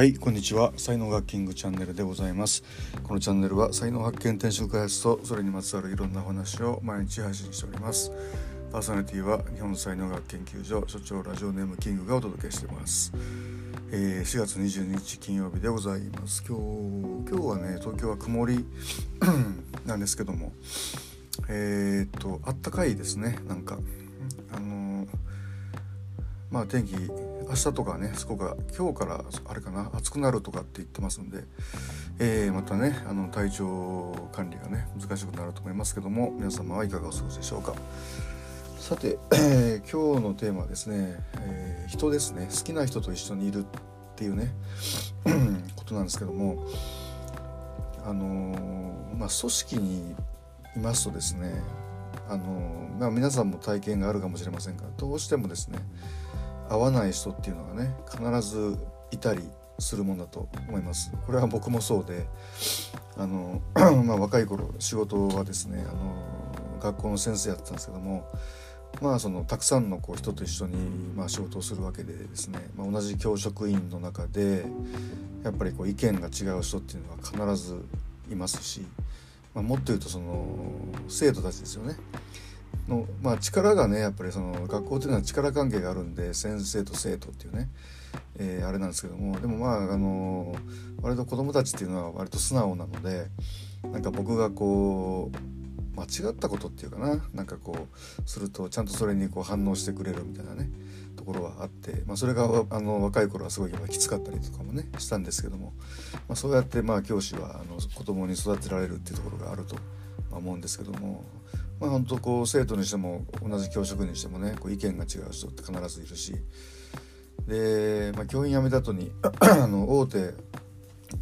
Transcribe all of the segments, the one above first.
はいこんにちは。才能学キングチャンネルでございます。このチャンネルは才能発見転職開発とそれにまつわるいろんなお話を毎日配信しております。パーソナリティは日本才能学研究所所長ラジオネームキングがお届けしています。えー、4月22日金曜日でございます。今日今日はね東京は曇り なんですけどもえー、っとあったかいですね。なんかあのー、まあ天気明日とかねすごく今日からあれかな暑くなるとかって言ってますんで、えー、またねあの体調管理がね難しくなると思いますけども皆様はいかがお過ごしでしょうか。さて、えー、今日のテーマはですね、えー、人ですね。好きな人と一緒にいるっていうね ことなんですけどもあのまあ組織にいますとですねあのまあ、皆さんも体験があるかもしれませんがどうしてもですね合わない人っていうのがね必ずいたりするものだと思います。これは僕もそうであの、まあ、若い頃仕事はですねあの学校の先生やってたんですけどもまあそのたくさんのこう人と一緒にまあ仕事をするわけでですね、まあ、同じ教職員の中でやっぱりこう意見が違う人っていうのは必ずいますし、まあ、もっと言うとその生徒たちですよね。の、まあ、力がねやっぱりその学校っていうのは力関係があるんで先生と生徒っていうね、えー、あれなんですけどもでもまああの割と子供たちっていうのは割と素直なのでなんか僕がこう間違ったことっていうかななんかこうするとちゃんとそれにこう反応してくれるみたいなねところはあって、まあ、それがあの若い頃はすごいきつかったりとかもねしたんですけども、まあ、そうやってまあ教師はあの子供に育てられるっていうところがあると思うんですけどもまあ本当こう生徒にしても同じ教職にしてもねこう意見が違う人って必ずいるし。で、まあ、教員辞めた後に あの大手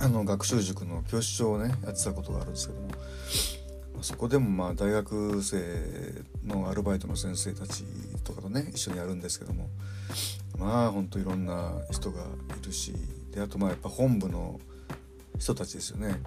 あの学習塾の教師長をねやってたことがあるんですけども、まあ、そこでもまあ大学生のアルバイトの先生たちとかとね一緒にやるんですけども。まあほんといろんな人がいるし。であとまあやっぱ本部の人たちですよね。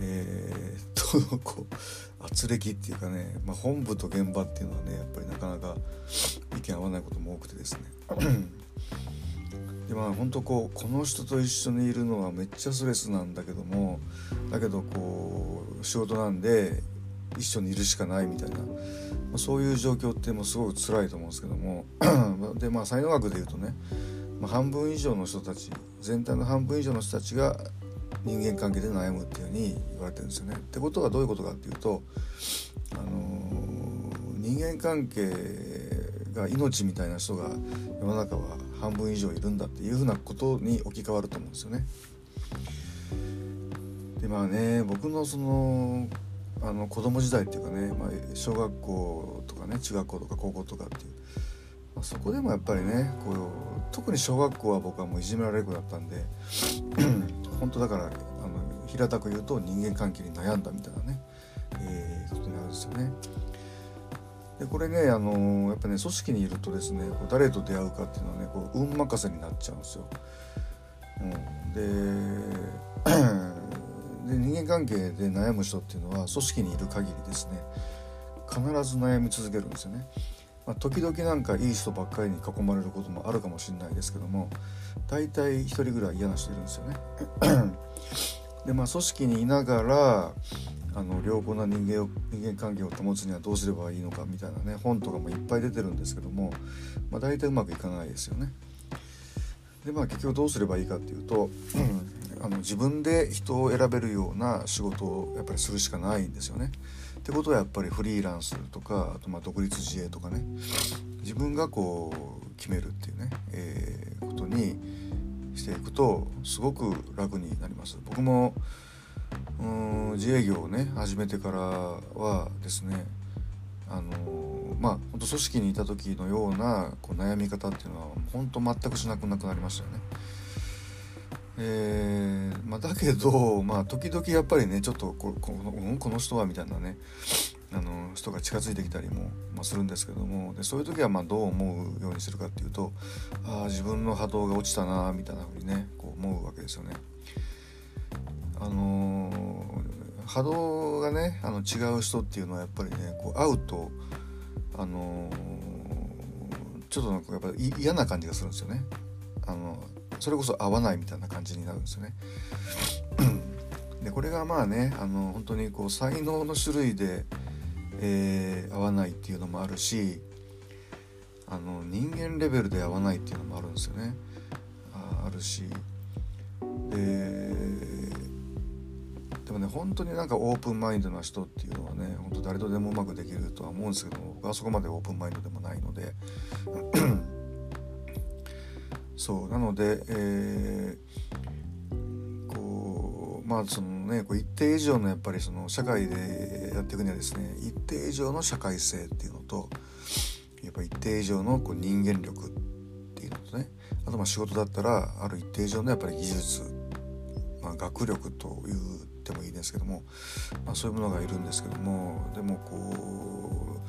えー、とこう圧力っていうかね、まあ、本部と現場っていうのはねやっぱりなかなか意見合わないことも多くてですね。でまあ本当こうこの人と一緒にいるのはめっちゃストレスなんだけどもだけどこう仕事なんで一緒にいるしかないみたいな、まあ、そういう状況ってもうすごく辛いと思うんですけども でまあ才能学でいうとね、まあ、半分以上の人たち全体の半分以上の人たちが人間関係で悩むっていうふうに言われてるんですよね。ってことはどういうことかっていうと、あのー、人間関係が命みたいな人が世の中は半分以上いるんだっていうふうなことに置き換わると思うんですよね。でまあね僕のそのあの子供時代っていうかね、まあ、小学校とかね中学校とか高校とかっていう、まあ、そこでもやっぱりねこう特に小学校は僕はもういじめられる子だったんで本当だからあの平たく言うと人間関係に悩んだみたいなね、えー、ことになるんですよね。でこれねあのやっぱね組織にいるとですねこう誰と出会うかっていうのはねこう運任せになっちゃうんですよ。うん、で で人間関係で悩む人っていうのは組織にいる限りですね必ず悩み続けるんですよね。まあ、時々なんかいい人ばっかりに囲まれることもあるかもしれないですけども大体1人ぐらい嫌な人いるんですよね。でまあ組織にいながらあの良好な人間を人間関係を保つにはどうすればいいのかみたいなね本とかもいっぱい出てるんですけども、まあ、大体うまくいかないですよね。でまあ結局どうすればいいかっていうとあの自分で人を選べるような仕事をやっぱりするしかないんですよね。ってことはやっぱりフリーランスとかあとまあ独立自営とかね自分がこう決めるっていうね、えー、ことにしていくとすごく楽になります。僕もうん自営業をね始めてからはですねあのまあ本当組織にいた時のようなこう悩み方っていうのは本当全くしなくなくなりましたよね。えーまあ、だけど、まあ、時々やっぱりねちょっとここのこの人はみたいなねあの人が近づいてきたりも、まあ、するんですけどもでそういう時はまどう思うようにするかっていうとああ自分の波動が落ちたなみたいな風にねこう思うわけですよね。あのー、波動がねあの違う人っていうのはやっぱりねこう会うと、あのー、ちょっとなんかやっぱ嫌な感じがするんですよね。あのそれこそ合わないみたいな感じになるんですよね。でこれがまあねあの本当にこう才能の種類で、えー、合わないっていうのもあるしあの人間レベルで合わないっていうのもあるんですよね。ああるしででもね本当になんかオープンマインドな人っていうのはね本当誰とでもうまくできるとは思うんですけども僕はそこまでオープンマインドでもないのでそうなので、えー、こうまあそのねこう一定以上のやっぱりその社会でやっていくにはですね一定以上の社会性っていうのとやっぱ一定以上のこう人間力っていうのとねあとまあ仕事だったらある一定以上のやっぱり技術、まあ、学力というてもいいですけども、まあ、そういうものがいるんですけどもでもこ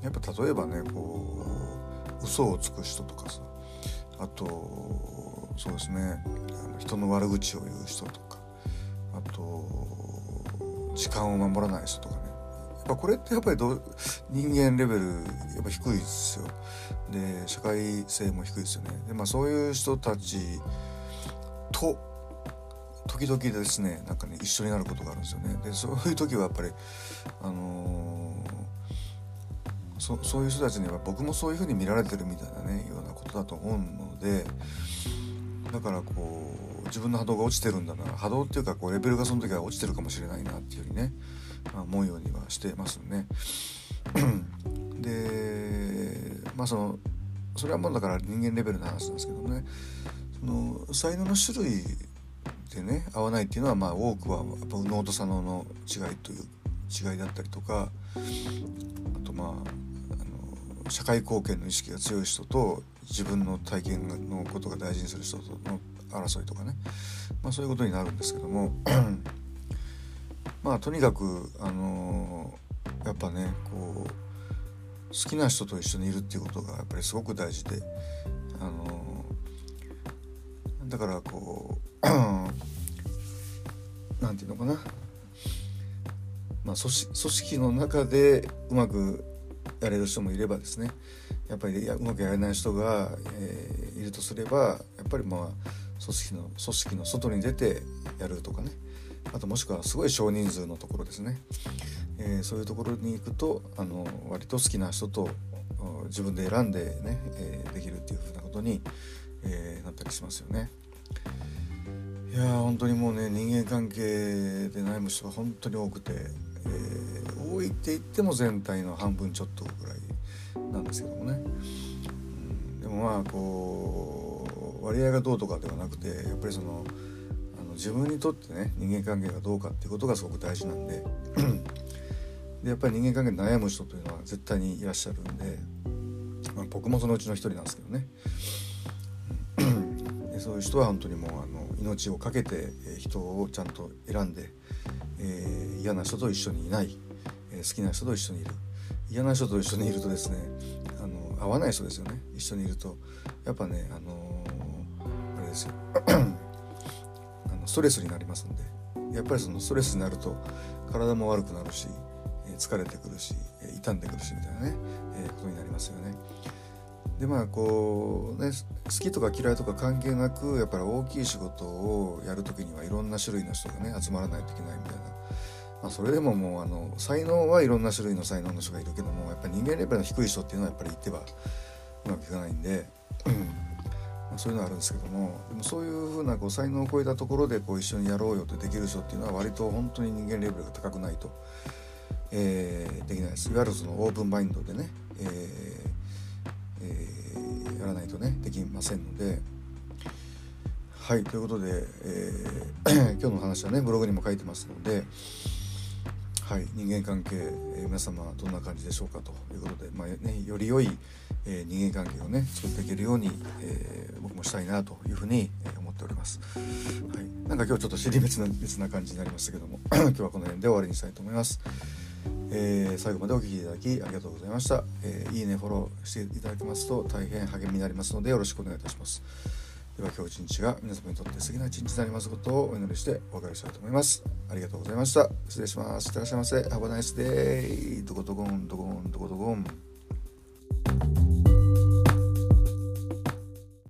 うやっぱ例えばねこう嘘をつく人とかさあとそうですね。あの人の悪口を言う人とか。あと時間を守らない人とかね。やっぱこれってやっぱりど人間レベルやっぱ低いですよ。で社会性も低いですよね。でまあそういう人たちと時々ですねなんかね一緒になることがあるんですよね。でそういう時はやっぱりあのー、そそういう人たちには僕もそういうふうに見られてるみたいなねようなことだと思うのでだからこう自分の波動が落ちてるんだな波動っていうかこうレベルがその時は落ちてるかもしれないなっていうふうにね、まあ、思うようにはしてますね。でまあそのそれはもうだから人間レベルの話なんですけどもねその才能の種類でね合わないっていうのはまあ多くはやっぱ右脳と左脳の違いという違いだったりとかあとまあ社会貢献の意識が強い人と自分の体験のことが大事にする人との争いとかね、まあ、そういうことになるんですけども。まあとにかくあのやっぱねこう好きな人と一緒にいるっていうことがやっぱりすごく大事で。あのだからこう何て言うのかな、まあ、組織組織の中でうまくやれる人もいればですねやっぱりうまくやれない人が、えー、いるとすればやっぱりまあ組織の組織の外に出てやるとかねあともしくはすごい少人数のところですね、えー、そういうところに行くとあの割と好きな人と自分で選んでね、えー、できるっていうふうなことに、えー、なったりしますよね。いや本当にもうね人間関係で悩む人が本当に多くて、えー、多いって言っても全体の半分ちょっとぐらいなんですけどもね、うん、でもまあこう割合がどうとかではなくてやっぱりそのあの自分にとってね人間関係がどうかっていうことがすごく大事なんで。でやっぱり人間関係に悩む人というのは絶対にいらっしゃるんで、まあ、僕もそのうちの一人なんですけどね。でそういう人は本当にもうあの命を懸けて人をちゃんと選んで、えー、嫌な人と一緒にいない、好きな人と一緒にいる。嫌な人と一緒にいるとですねあの合わない人ですよね。一緒にいると。やっぱねあのー、あれですよ。あのストレスになりますんで。やっぱりそのストレスになると体も悪くなるし、え疲れてくるし、え傷んでくるしみたいなね、えことになりますよね。でまあこうね好きとか嫌いとか関係なくやっぱり大きい仕事をやる時にはいろんな種類の人がね集まらないといけないみたいな、まあ、それでももうあの才能はいろんな種類の才能の人がいるけどもやっぱり人間レベルの低い人っていうのはやっぱり言ってはうまくいかないんで、うんまあ、そういうのはあるんですけどもでもそういうふうなこう才能を超えたところでこう一緒にやろうよってできる人っていうのは割と本当に人間レベルが高くないと、えー、できないですいわゆるそのオープンマインドでね、えーえー、やらないとねできませんので。はいということで、えー、今日の話はねブログにも書いてますので、はい、人間関係、えー、皆様どんな感じでしょうかということで、まあね、より良い、えー、人間関係をね作っていけるように、え僕もしたいなというふうに、え思っております。はい、なんか今日ちょっと尻滅な別な感じになりましたけども 今日はこの辺で終わりにしたいと思います。えー、最後までお聴きいただきありがとうございました、え、いいねフォローしていただけますと大変励みになりますのでよろしくお願いいたしますでは今日一日が皆様にとって素敵な一日になりますことをお祈りしてお別れしたいと思います。ありがとうございました。失礼します。いってらっしゃいませ。Have a nice day. どこどこん、どこん、どこどこん。